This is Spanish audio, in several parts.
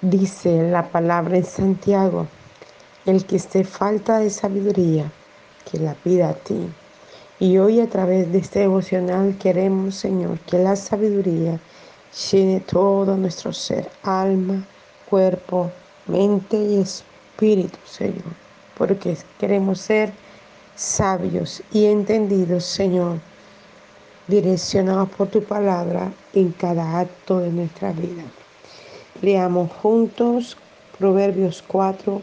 Dice la palabra en Santiago, el que esté falta de sabiduría, que la pida a ti. Y hoy a través de este devocional queremos, Señor, que la sabiduría llene todo nuestro ser, alma, cuerpo, mente y espíritu, Señor. Porque queremos ser sabios y entendidos, Señor, direccionados por tu palabra en cada acto de nuestra vida. Leamos juntos Proverbios 4,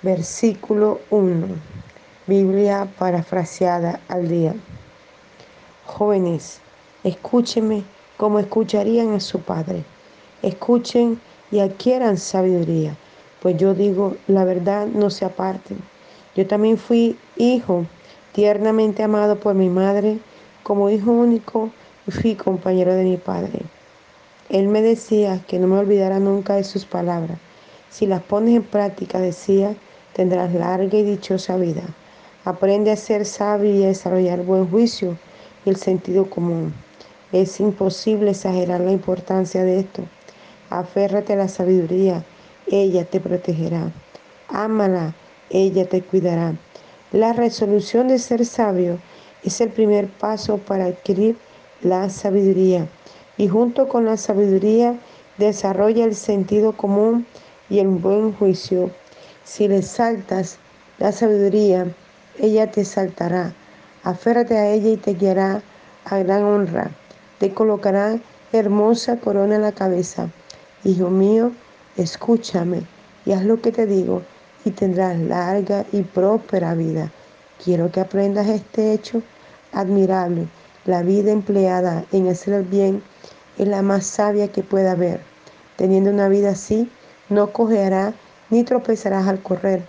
versículo 1. Biblia parafraseada al día. Jóvenes, escúchenme como escucharían a su padre. Escuchen y adquieran sabiduría, pues yo digo, la verdad no se aparten. Yo también fui hijo, tiernamente amado por mi madre, como hijo único fui compañero de mi padre. Él me decía que no me olvidara nunca de sus palabras. Si las pones en práctica, decía, tendrás larga y dichosa vida. Aprende a ser sabio y a desarrollar buen juicio y el sentido común. Es imposible exagerar la importancia de esto. Aférrate a la sabiduría, ella te protegerá. Ámala, ella te cuidará. La resolución de ser sabio es el primer paso para adquirir la sabiduría y junto con la sabiduría desarrolla el sentido común y el buen juicio. Si le saltas la sabiduría, ella te saltará. Aférrate a ella y te guiará a gran honra. Te colocará hermosa corona en la cabeza. Hijo mío, escúchame y haz lo que te digo y tendrás larga y próspera vida. Quiero que aprendas este hecho admirable. La vida empleada en hacer el bien es la más sabia que pueda haber. Teniendo una vida así, no cojeará ni tropezarás al correr.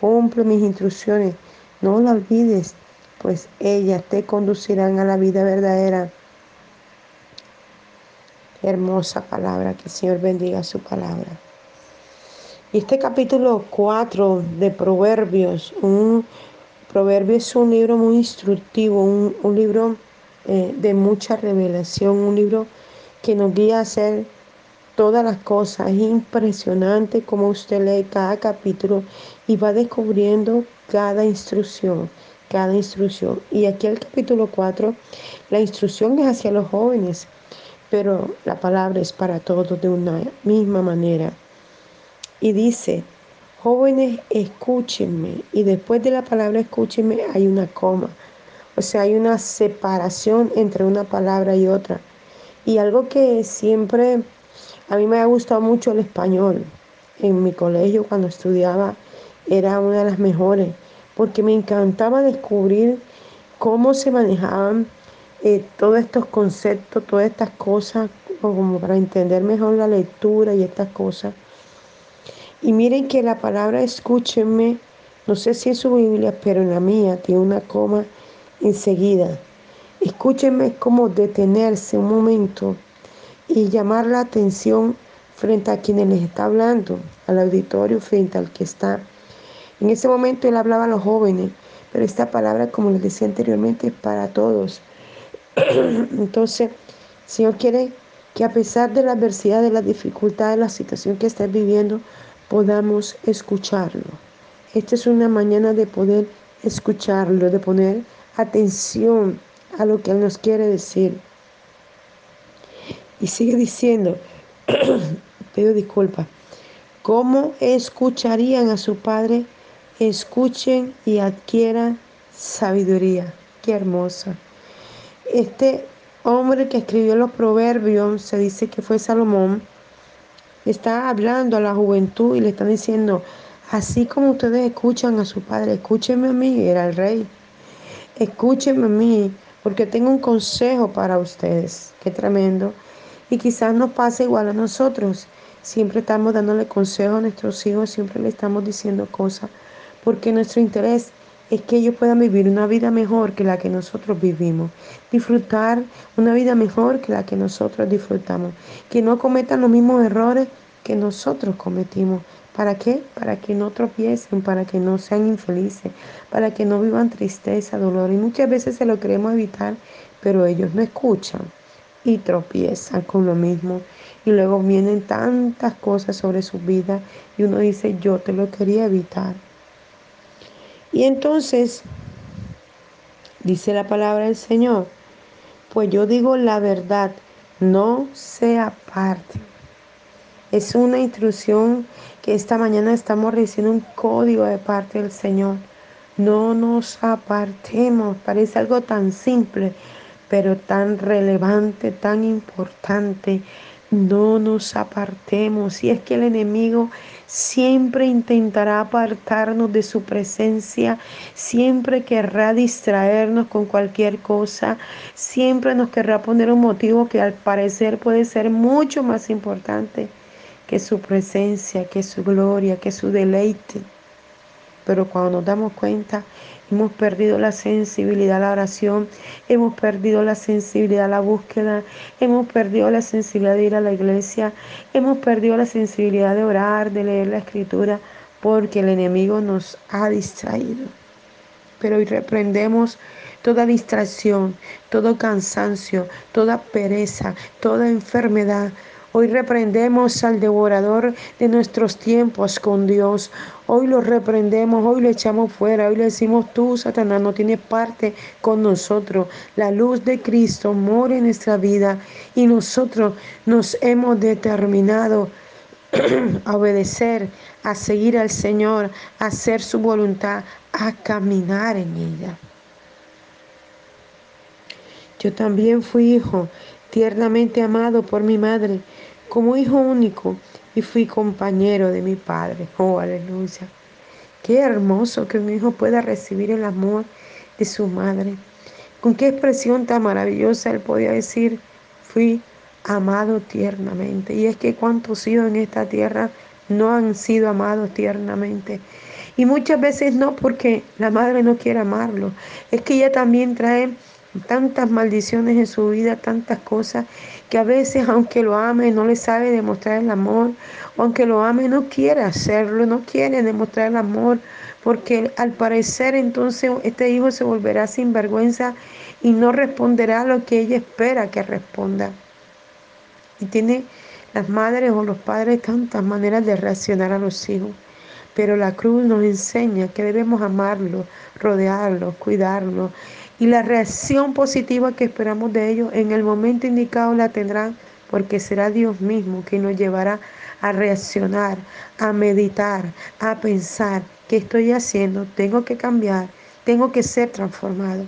Cumple mis instrucciones, no la olvides, pues ellas te conducirán a la vida verdadera. hermosa palabra, que el Señor bendiga su palabra. Y este capítulo 4 de Proverbios, un Proverbios es un libro muy instructivo, un, un libro eh, de mucha revelación, un libro que nos guía a hacer todas las cosas. Es impresionante como usted lee cada capítulo y va descubriendo cada instrucción, cada instrucción. Y aquí el capítulo 4, la instrucción es hacia los jóvenes, pero la palabra es para todos de una misma manera. Y dice, jóvenes, escúchenme. Y después de la palabra escúchenme hay una coma. O sea, hay una separación entre una palabra y otra. Y algo que siempre a mí me ha gustado mucho el español. En mi colegio cuando estudiaba era una de las mejores, porque me encantaba descubrir cómo se manejaban eh, todos estos conceptos, todas estas cosas, como para entender mejor la lectura y estas cosas. Y miren que la palabra escúchenme, no sé si en su Biblia, pero en la mía tiene una coma enseguida. Escúchenme como detenerse un momento y llamar la atención frente a quienes les está hablando, al auditorio, frente al que está. En ese momento él hablaba a los jóvenes, pero esta palabra, como les decía anteriormente, es para todos. Entonces, Señor quiere que a pesar de la adversidad, de la dificultad, de la situación que estás viviendo, podamos escucharlo. Esta es una mañana de poder escucharlo, de poner atención a lo que Él nos quiere decir. Y sigue diciendo, pido disculpas, ¿cómo escucharían a su Padre? Escuchen y adquieran sabiduría. Qué hermosa. Este hombre que escribió los proverbios, se dice que fue Salomón, está hablando a la juventud y le están diciendo, así como ustedes escuchan a su padre, escúchenme a mí, era el rey, escúchenme a mí, porque tengo un consejo para ustedes, qué tremendo. Y quizás nos pase igual a nosotros, siempre estamos dándole consejo a nuestros hijos, siempre le estamos diciendo cosas, porque nuestro interés es que ellos puedan vivir una vida mejor que la que nosotros vivimos, disfrutar una vida mejor que la que nosotros disfrutamos, que no cometan los mismos errores que nosotros cometimos. ¿Para qué? Para que no tropiecen, para que no sean infelices, para que no vivan tristeza, dolor. Y muchas veces se lo queremos evitar, pero ellos no escuchan y tropiezan con lo mismo. y luego vienen tantas cosas sobre su vida y uno dice, yo te lo quería evitar. Y entonces, dice la palabra del Señor, pues yo digo la verdad, no se aparte. Es una instrucción que esta mañana estamos recibiendo un código de parte del Señor. No nos apartemos, parece algo tan simple, pero tan relevante, tan importante. No nos apartemos. Y es que el enemigo siempre intentará apartarnos de su presencia, siempre querrá distraernos con cualquier cosa, siempre nos querrá poner un motivo que al parecer puede ser mucho más importante que su presencia, que su gloria, que su deleite. Pero cuando nos damos cuenta, hemos perdido la sensibilidad a la oración, hemos perdido la sensibilidad a la búsqueda, hemos perdido la sensibilidad de ir a la iglesia, hemos perdido la sensibilidad de orar, de leer la escritura, porque el enemigo nos ha distraído. Pero hoy reprendemos toda distracción, todo cansancio, toda pereza, toda enfermedad, Hoy reprendemos al devorador de nuestros tiempos con Dios. Hoy lo reprendemos, hoy lo echamos fuera, hoy le decimos tú, Satanás, no tienes parte con nosotros. La luz de Cristo mora en nuestra vida y nosotros nos hemos determinado a obedecer, a seguir al Señor, a hacer su voluntad, a caminar en ella. Yo también fui hijo tiernamente amado por mi madre como hijo único y fui compañero de mi padre. Oh, aleluya. Qué hermoso que un hijo pueda recibir el amor de su madre. Con qué expresión tan maravillosa él podía decir, fui amado tiernamente. Y es que cuántos hijos en esta tierra no han sido amados tiernamente. Y muchas veces no porque la madre no quiere amarlo. Es que ella también trae tantas maldiciones en su vida, tantas cosas, que a veces aunque lo ame no le sabe demostrar el amor, aunque lo ame no quiere hacerlo, no quiere demostrar el amor, porque al parecer entonces este hijo se volverá sin vergüenza y no responderá lo que ella espera que responda. Y tiene las madres o los padres tantas maneras de reaccionar a los hijos. Pero la cruz nos enseña que debemos amarlo, rodearlo, cuidarlo y la reacción positiva que esperamos de ellos en el momento indicado la tendrán porque será Dios mismo quien nos llevará a reaccionar, a meditar, a pensar qué estoy haciendo, tengo que cambiar, tengo que ser transformado.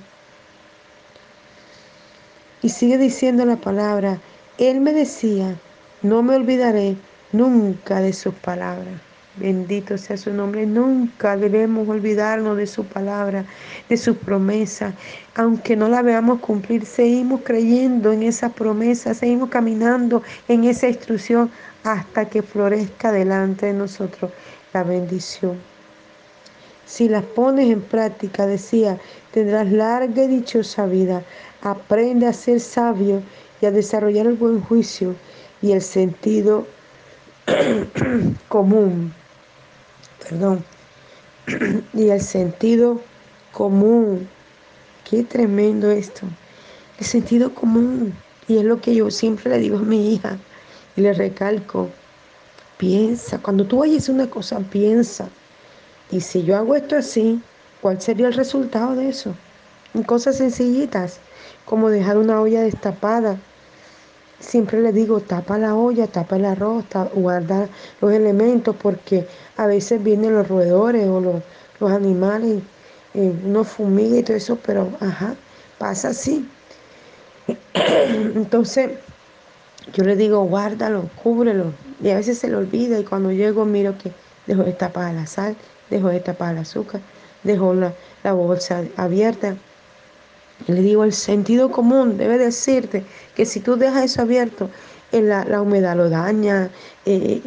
Y sigue diciendo la palabra, Él me decía, no me olvidaré nunca de sus palabras. Bendito sea su nombre. Nunca debemos olvidarnos de su palabra, de su promesa. Aunque no la veamos cumplir, seguimos creyendo en esa promesa, seguimos caminando en esa instrucción hasta que florezca delante de nosotros la bendición. Si las pones en práctica, decía, tendrás larga y dichosa vida. Aprende a ser sabio y a desarrollar el buen juicio y el sentido común perdón, y el sentido común. Qué tremendo esto. El sentido común. Y es lo que yo siempre le digo a mi hija y le recalco. Piensa, cuando tú oyes una cosa, piensa. Y si yo hago esto así, ¿cuál sería el resultado de eso? En cosas sencillitas, como dejar una olla destapada Siempre le digo, tapa la olla, tapa el arroz, guarda los elementos, porque a veces vienen los roedores o los, animales, eh, uno fumiga y todo eso, pero ajá, pasa así. Entonces, yo le digo, guárdalo, cúbrelo. Y a veces se le olvida y cuando llego miro que dejó de tapar la sal, dejó de tapar el azúcar, dejó la, la bolsa abierta. Le digo, el sentido común debe decirte que si tú dejas eso abierto, eh, la, humedad lo daña, eh,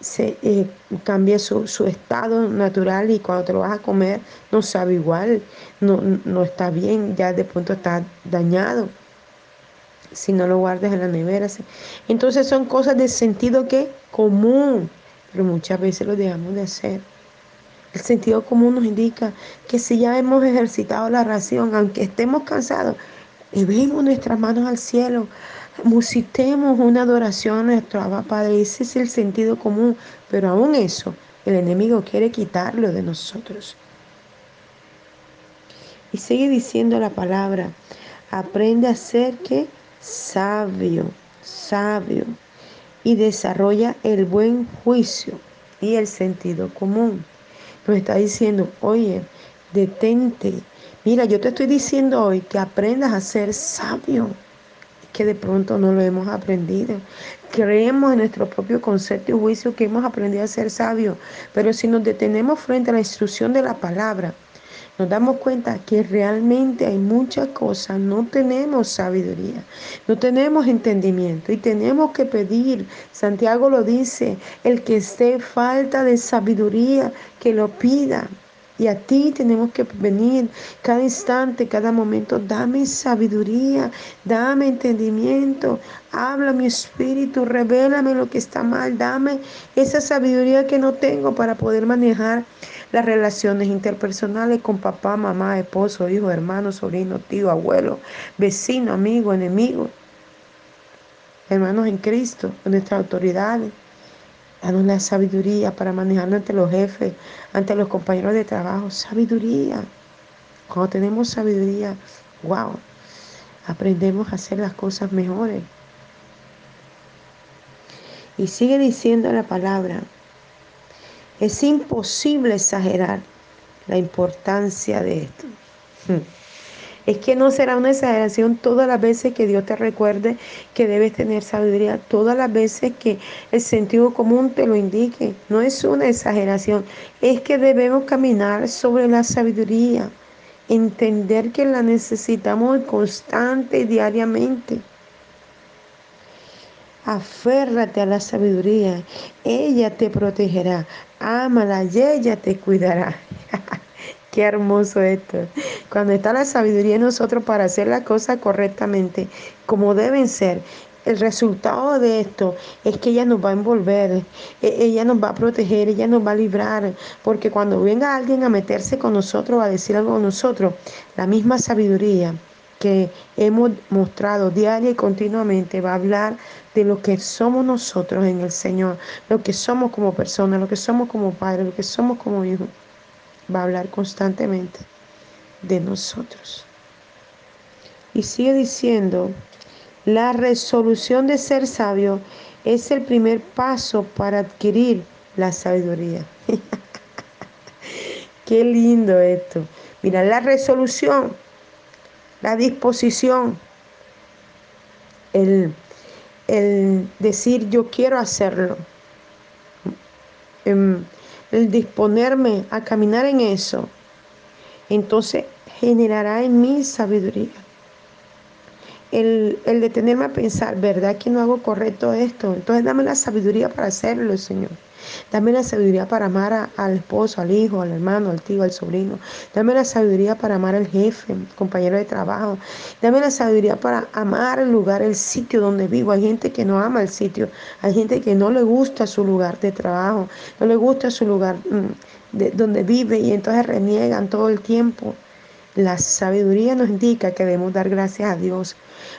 se, eh, cambia su, estado natural y cuando te lo vas a comer no sabe igual, no, no está bien, ya de punto está dañado si no lo guardas en la nevera. Entonces son cosas de sentido que común, pero muchas veces lo dejamos de hacer. El sentido común nos indica que si ya hemos ejercitado la ración, aunque estemos cansados, vemos nuestras manos al cielo, musitemos una adoración a nuestro Abba Padre. Ese es el sentido común, pero aún eso, el enemigo quiere quitarlo de nosotros. Y sigue diciendo la palabra, aprende a ser que sabio, sabio, y desarrolla el buen juicio y el sentido común. Nos está diciendo, oye, detente. Mira, yo te estoy diciendo hoy que aprendas a ser sabio que de pronto no lo hemos aprendido. Creemos en nuestro propio concepto y juicio que hemos aprendido a ser sabios, pero si nos detenemos frente a la instrucción de la palabra, nos damos cuenta que realmente hay muchas cosas, no tenemos sabiduría, no tenemos entendimiento y tenemos que pedir, Santiago lo dice, el que esté falta de sabiduría, que lo pida. Y a ti tenemos que venir cada instante, cada momento. Dame sabiduría, dame entendimiento. Habla mi espíritu, revélame lo que está mal. Dame esa sabiduría que no tengo para poder manejar las relaciones interpersonales con papá, mamá, esposo, hijo, hermano, sobrino, tío, abuelo, vecino, amigo, enemigo. Hermanos en Cristo, nuestras autoridades. Danos la sabiduría para manejarnos ante los jefes, ante los compañeros de trabajo. Sabiduría. Cuando tenemos sabiduría, wow, aprendemos a hacer las cosas mejores. Y sigue diciendo la palabra, es imposible exagerar la importancia de esto. Hmm. Es que no será una exageración todas las veces que Dios te recuerde que debes tener sabiduría, todas las veces que el sentido común te lo indique. No es una exageración, es que debemos caminar sobre la sabiduría, entender que la necesitamos constante y diariamente. Aférrate a la sabiduría, ella te protegerá, ámala y ella te cuidará. Qué hermoso esto. Cuando está la sabiduría en nosotros para hacer las cosas correctamente, como deben ser, el resultado de esto es que ella nos va a envolver, e, ella nos va a proteger, ella nos va a librar, porque cuando venga alguien a meterse con nosotros, a decir algo con nosotros, la misma sabiduría que hemos mostrado diaria y continuamente va a hablar de lo que somos nosotros en el Señor, lo que somos como personas, lo que somos como padres, lo que somos como hijos va a hablar constantemente de nosotros. Y sigue diciendo, la resolución de ser sabio es el primer paso para adquirir la sabiduría. Qué lindo esto. Mira, la resolución, la disposición, el, el decir yo quiero hacerlo. Em, el disponerme a caminar en eso, entonces generará en mí sabiduría. El, el, detenerme a pensar, ¿verdad que no hago correcto esto? Entonces dame la sabiduría para hacerlo, Señor. Dame la sabiduría para amar al esposo, al hijo, al hermano, al tío, al sobrino. Dame la sabiduría para amar al jefe, compañero de trabajo. Dame la sabiduría para amar el lugar, el sitio donde vivo. Hay gente que no ama el sitio. Hay gente que no le gusta su lugar de trabajo. No le gusta su lugar mm, de, donde vive y entonces reniegan todo el tiempo. La sabiduría nos indica que debemos dar gracias a Dios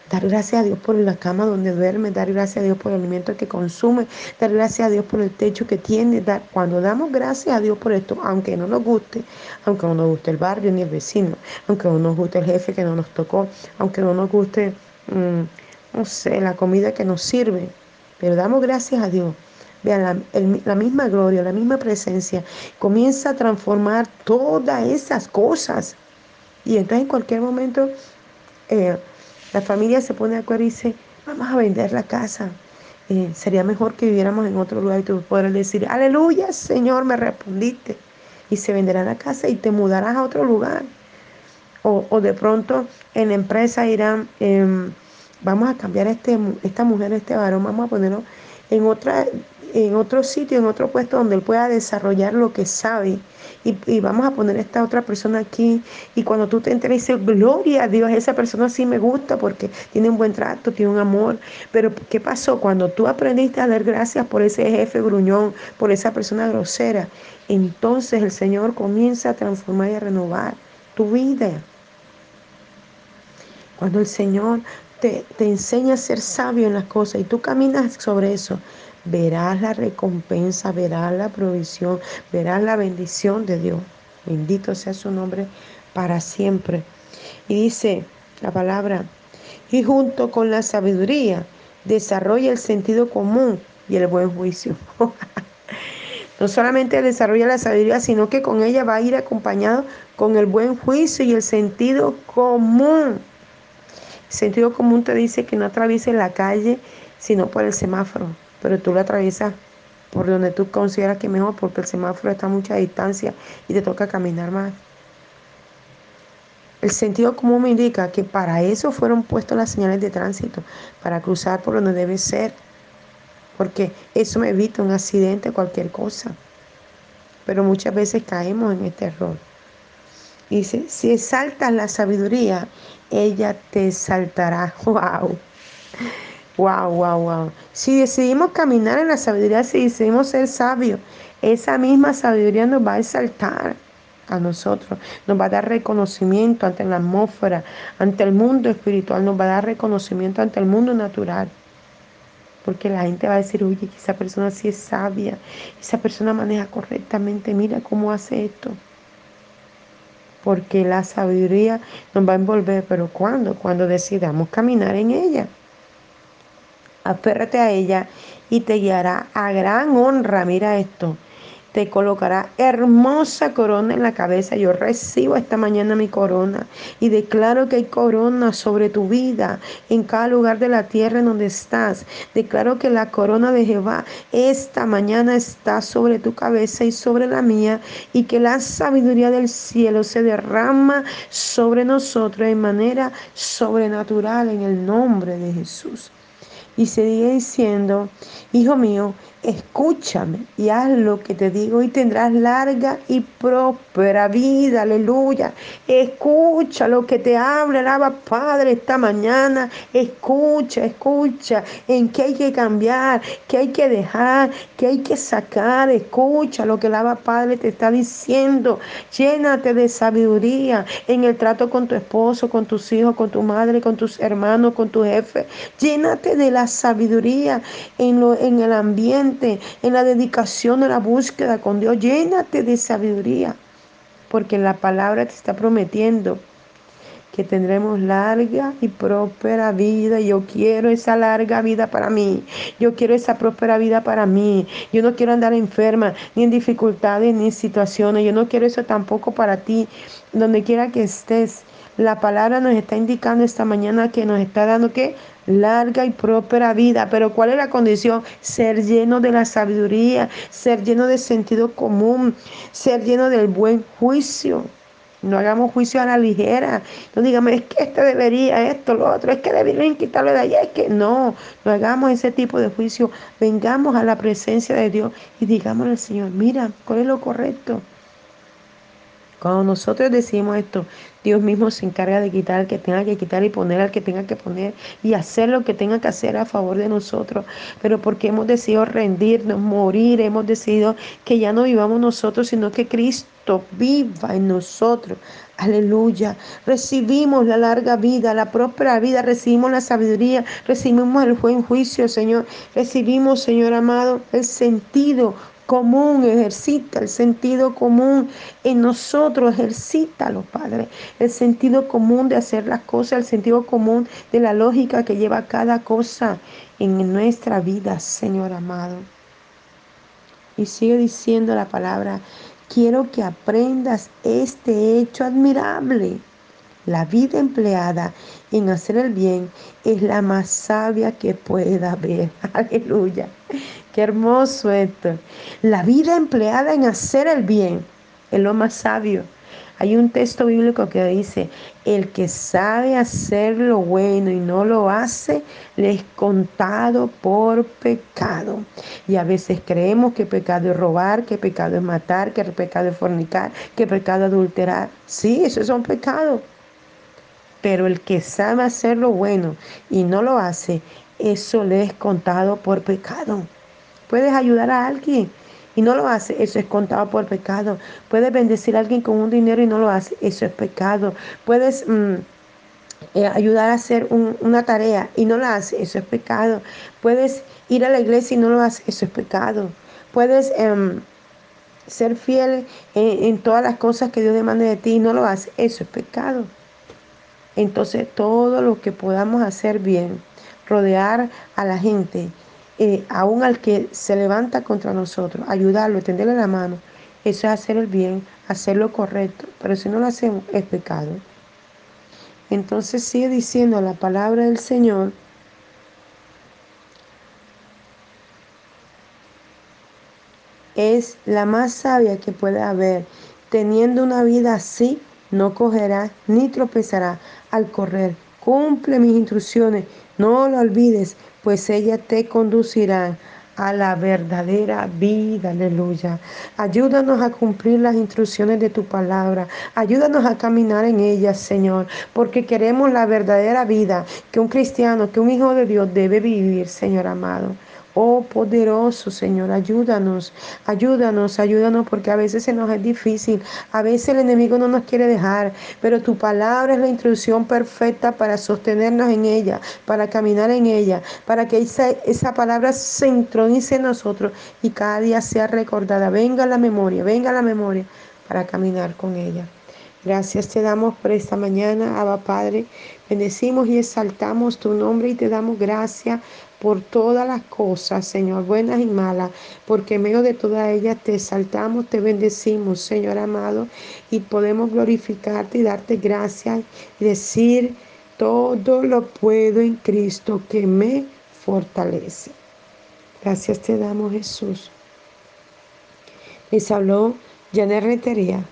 Dar gracias a Dios por la cama donde duerme, dar gracias a Dios por el alimento que consume, dar gracias a Dios por el techo que tiene. Cuando damos gracias a Dios por esto, aunque no nos guste, aunque no nos guste el barrio ni el vecino, aunque no nos guste el jefe que no nos tocó, aunque no nos guste, mm, no sé, la comida que nos sirve, pero damos gracias a Dios. Vean, la, la, misma gloria, la misma presencia comienza a transformar todas esas cosas. Y entonces en cualquier momento eh, la familia se pone de acuerdo y dice, vamos a vender la casa. Eh, sería mejor que viviéramos en otro lugar y tú podrás decir, aleluya, Señor, me respondiste. Y se venderá la casa y te mudarás a otro lugar. O, de pronto en la empresa irán, em, vamos a cambiar este, esta mujer, este varón, vamos a ponerlo en otra en otro sitio, en otro puesto donde él pueda desarrollar lo que sabe. Y, vamos a poner a esta otra persona aquí. Y cuando tú te enteras, dices, gloria a Dios, esa persona sí me gusta porque tiene un buen trato, tiene un amor. Pero ¿qué pasó? Cuando tú aprendiste a dar gracias por ese jefe gruñón, por esa persona grosera, entonces el Señor comienza a transformar y a renovar tu vida. Cuando el Señor te, te enseña a ser sabio en las cosas y tú caminas sobre eso, verás la recompensa, verás la provisión, verás la bendición de Dios. Bendito sea su nombre para siempre. Y dice la palabra, y junto con la sabiduría desarrolla el sentido común y el buen juicio. no solamente desarrolla la sabiduría, sino que con ella va a ir acompañado con el buen juicio y el sentido común. El sentido común te dice que no atravieses la calle, sino por el semáforo, pero tú lo atraviesas por donde tú consideras que mejor, porque el semáforo está a mucha distancia y te toca caminar más. El sentido común me indica que para eso fueron puestas las señales de tránsito, para cruzar por donde debe ser, porque eso me evita un accidente, cualquier cosa. Pero muchas veces caemos en este error. Dice, si exaltas la sabiduría, ella te exaltará. ¡Wow! Wow, wow, wow. Si decidimos caminar en la sabiduría, si decidimos ser sabios, esa misma sabiduría nos va a exaltar a nosotros, nos va a dar reconocimiento ante la atmósfera, ante el mundo espiritual, nos va a dar reconocimiento ante el mundo natural. Porque la gente va a decir, oye, esa persona sí es sabia, esa persona maneja correctamente, mira cómo hace esto. Porque la sabiduría nos va a envolver, pero ¿cuándo? Cuando decidamos caminar en ella. Aférrate a ella y te guiará a gran honra. Mira esto. Te colocará hermosa corona en la cabeza. Yo recibo esta mañana mi corona y declaro que hay corona sobre tu vida en cada lugar de la tierra en donde estás. Declaro que la corona de Jehová esta mañana está sobre tu cabeza y sobre la mía y que la sabiduría del cielo se derrama sobre nosotros de manera sobrenatural en el nombre de Jesús y sigue diciendo, Hijo mío, escúchame y haz lo que te digo y tendrás larga y próspera vida, aleluya. Escucha lo que te habla, alaba Padre esta mañana, escucha, escucha en qué hay que cambiar, qué hay que dejar, qué hay que sacar, escucha lo que alaba Padre te está diciendo. Llénate de sabiduría en el trato con tu esposo, con tus hijos, con tu madre, con tus hermanos, con tu jefe. Llénate de la sabiduría en, lo, en el ambiente, en la dedicación, en la búsqueda con Dios. Llénate de sabiduría, porque la palabra te está prometiendo que tendremos larga y próspera vida. Yo quiero esa larga vida para mí. Yo quiero esa próspera vida para mí. Yo no quiero andar enferma, ni en dificultades, ni en situaciones. Yo no quiero eso tampoco para ti, donde quiera que estés. La palabra nos está indicando esta mañana que nos está dando que larga y próspera vida. Pero ¿cuál es la condición? Ser lleno de la sabiduría, ser lleno de sentido común, ser lleno del buen juicio. No hagamos juicio a la ligera. No digamos, es que este debería, esto, lo otro, es que deberían quitarlo de allá. Es que no, no hagamos ese tipo de juicio. Vengamos a la presencia de Dios y digámosle al Señor, mira, ¿cuál es lo correcto? Cuando nosotros decimos esto, Dios mismo se encarga de quitar al que tenga que quitar y poner al que tenga que poner y hacer lo que tenga que hacer a favor de nosotros. Pero porque hemos decidido rendirnos, morir, hemos decidido que ya no vivamos nosotros, sino que Cristo viva en nosotros. Aleluya. Recibimos la larga vida, la próspera vida, recibimos la sabiduría, recibimos el buen juicio, Señor. Recibimos, Señor amado, el sentido común, ejercita el sentido común en nosotros, ejercítalo, Padre. El sentido común de hacer las cosas, el sentido común de la lógica que lleva cada cosa en nuestra vida, Señor amado. Y sigue diciendo la palabra, quiero que aprendas este hecho admirable. La vida empleada en hacer el bien es la más sabia que pueda haber. Aleluya. Qué hermoso esto. La vida empleada en hacer el bien es lo más sabio. Hay un texto bíblico que dice, el que sabe hacer lo bueno y no lo hace, le es contado por pecado. Y a veces creemos que pecado es robar, que pecado es matar, que pecado es fornicar, que pecado es adulterar. Sí, esos son pecados. Pero el que sabe hacer lo bueno y no lo hace, eso le es contado por pecado. Puedes ayudar a alguien y no lo hace, eso es contado por pecado. Puedes bendecir a alguien con un dinero y no lo hace, eso es pecado. Puedes mm, eh, ayudar a hacer una tarea y no la haces, eso es pecado. Puedes ir a la iglesia y no lo haces, eso es pecado. Puedes em, ser fiel en, todas las cosas que Dios demanda de ti y no lo haces, eso es pecado. Entonces todo lo que podamos hacer bien, rodear a la gente, eh, aún al que se levanta contra nosotros, ayudarlo, tenderle la mano, eso es hacer el bien, hacer lo correcto. Pero si no lo hacemos, es pecado. Entonces sigue diciendo la palabra del Señor. Es la más sabia que puede haber. Teniendo una vida así, no cogerá ni tropezará al correr. Cumple mis instrucciones, no lo olvides, pues ella te conducirá a la verdadera vida, aleluya. Ayúdanos a cumplir las instrucciones de tu palabra. Ayúdanos a caminar en ellas, Señor, porque queremos la verdadera vida que un cristiano, que un hijo de Dios debe vivir, Señor amado. Oh poderoso Señor, ayúdanos, ayúdanos, ayúdanos porque a veces se nos es difícil, a veces el enemigo no nos quiere dejar, pero tu palabra es la instrucción perfecta para sostenernos en ella, para caminar en ella, para que esa, esa palabra se intronice en nosotros y cada día sea recordada. Venga la memoria, venga la memoria para caminar con ella. Gracias te damos por esta mañana, Abba Padre. Bendecimos y exaltamos tu nombre y te damos gracias por todas las cosas, Señor, buenas y malas, porque en medio de todas ellas te exaltamos, te bendecimos, Señor amado, y podemos glorificarte y darte gracias y decir, todo lo puedo en Cristo que me fortalece. Gracias te damos, Jesús. Les habló Janet Rentería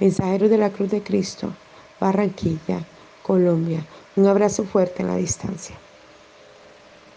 Mensajero de la Cruz de Cristo, Barranquilla, Colombia. Un abrazo fuerte en la distancia.